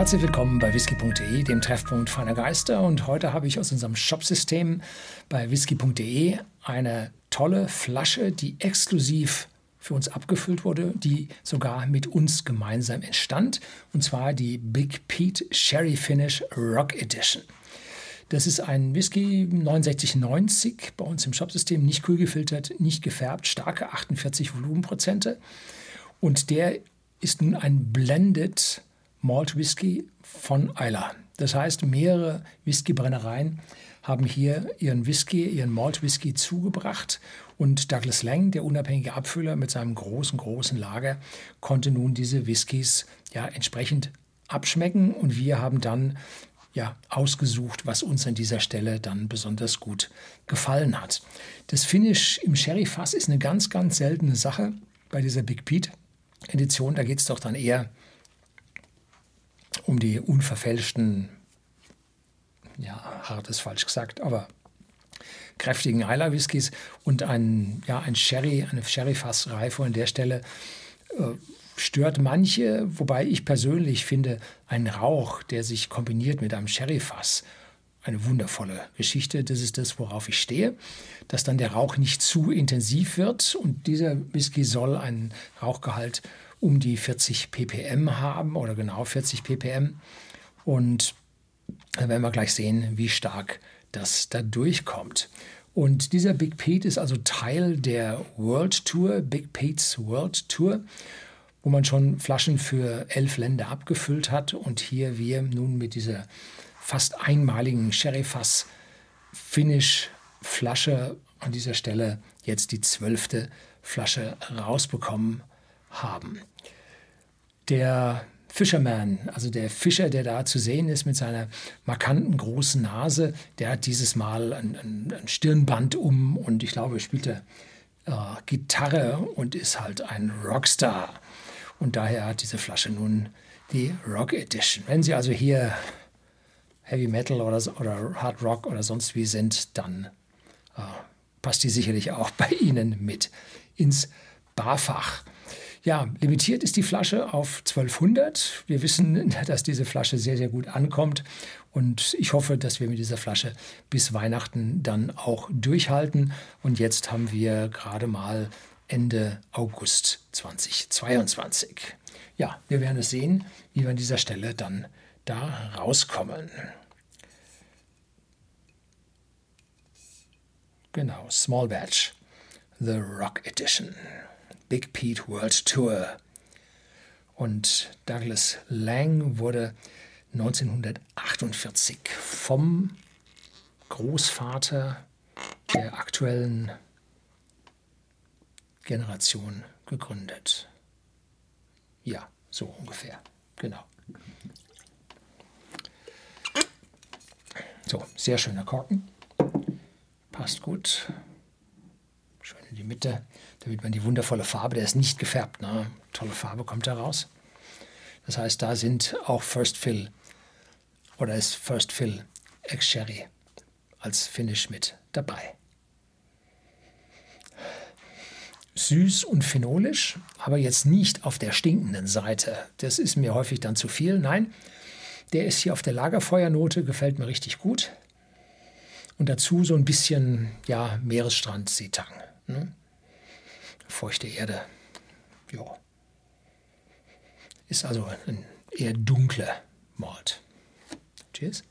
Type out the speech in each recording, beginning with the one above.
Herzlich willkommen bei whisky.de, dem Treffpunkt feiner Geister. Und heute habe ich aus unserem Shopsystem bei whisky.de eine tolle Flasche, die exklusiv für uns abgefüllt wurde, die sogar mit uns gemeinsam entstand. Und zwar die Big Pete Sherry Finish Rock Edition. Das ist ein Whisky 6990 bei uns im Shopsystem, nicht kühl gefiltert, nicht gefärbt, starke 48 Volumenprozente. Und der ist nun ein Blended Malt Whisky von Isla. Das heißt, mehrere Whiskybrennereien haben hier ihren Whisky, ihren Malt Whisky zugebracht und Douglas Lang, der unabhängige Abfüller mit seinem großen, großen Lager, konnte nun diese Whiskys ja entsprechend abschmecken und wir haben dann ja, ausgesucht, was uns an dieser Stelle dann besonders gut gefallen hat. Das Finish im Sherry-Fass ist eine ganz, ganz seltene Sache bei dieser Big Pete Edition. Da geht es doch dann eher um die unverfälschten, ja, hart ist falsch gesagt, aber kräftigen Isla Whiskys und ein, ja, ein Sherry, eine Sherry-Fassreife an der Stelle äh, stört manche, wobei ich persönlich finde, ein Rauch, der sich kombiniert mit einem Sherry-Fass, eine wundervolle Geschichte. Das ist das, worauf ich stehe, dass dann der Rauch nicht zu intensiv wird und dieser Whisky soll einen Rauchgehalt um die 40 ppm haben oder genau 40 ppm. Und dann werden wir gleich sehen, wie stark das da durchkommt. Und dieser Big Pete ist also Teil der World Tour, Big Pete's World Tour, wo man schon Flaschen für elf Länder abgefüllt hat. Und hier wir nun mit dieser fast einmaligen Sherry-Fass Finish-Flasche an dieser Stelle jetzt die zwölfte Flasche rausbekommen haben. Der Fisherman, also der Fischer, der da zu sehen ist mit seiner markanten großen Nase, der hat dieses Mal ein, ein, ein Stirnband um und ich glaube, er spielte äh, Gitarre und ist halt ein Rockstar. Und daher hat diese Flasche nun die Rock Edition. Wenn Sie also hier Heavy Metal oder, oder Hard Rock oder sonst wie sind, dann äh, passt die sicherlich auch bei Ihnen mit ins Barfach. Ja, limitiert ist die Flasche auf 1200. Wir wissen, dass diese Flasche sehr, sehr gut ankommt. Und ich hoffe, dass wir mit dieser Flasche bis Weihnachten dann auch durchhalten. Und jetzt haben wir gerade mal Ende August 2022. Ja, wir werden es sehen, wie wir an dieser Stelle dann da rauskommen. Genau, Small Batch, The Rock Edition. Big Pete World Tour. Und Douglas Lang wurde 1948 vom Großvater der aktuellen Generation gegründet. Ja, so ungefähr. Genau. So, sehr schöner Korken. Passt gut die Mitte, damit man die wundervolle Farbe, der ist nicht gefärbt, ne? tolle Farbe kommt da raus. Das heißt, da sind auch First Fill oder ist First Fill Ex Sherry als Finish mit dabei. Süß und phenolisch, aber jetzt nicht auf der stinkenden Seite. Das ist mir häufig dann zu viel. Nein, der ist hier auf der Lagerfeuernote, gefällt mir richtig gut. Und dazu so ein bisschen ja, Meeresstrand-Seetang. Ne? Feuchte Erde. Ja. Ist also ein eher dunkler Malt. Cheers.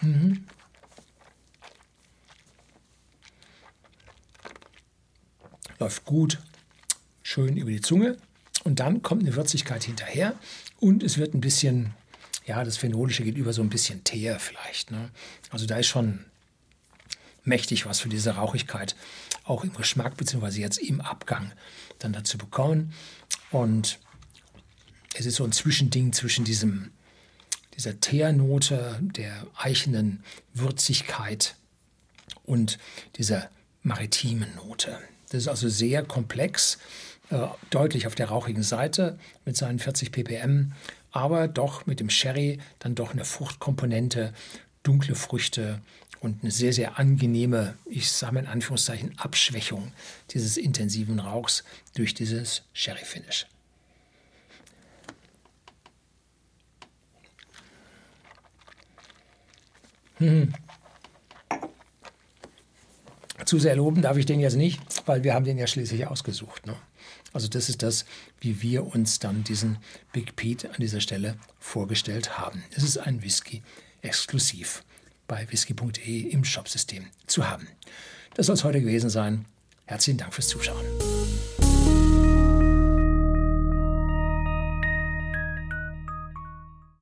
Mhm. Läuft gut, schön über die Zunge. Und dann kommt eine Würzigkeit hinterher und es wird ein bisschen ja, das Phenolische geht über so ein bisschen Teer vielleicht. Ne? Also da ist schon mächtig was für diese Rauchigkeit auch im Geschmack beziehungsweise jetzt im Abgang dann dazu bekommen. Und es ist so ein Zwischending zwischen diesem, dieser Teernote, der eichenen Würzigkeit und dieser maritimen Note. Das ist also sehr komplex, äh, deutlich auf der rauchigen Seite mit seinen 40 ppm, aber doch mit dem Sherry dann doch eine Fruchtkomponente, dunkle Früchte und eine sehr, sehr angenehme, ich sage mal in Anführungszeichen, Abschwächung dieses intensiven Rauchs durch dieses Sherry-Finish. Hm. Zu sehr loben darf ich den jetzt nicht, weil wir haben den ja schließlich ausgesucht. Ne? Also das ist das, wie wir uns dann diesen Big Pete an dieser Stelle vorgestellt haben. Es ist ein Whisky exklusiv bei whisky.de im Shopsystem zu haben. Das soll es heute gewesen sein. Herzlichen Dank fürs Zuschauen.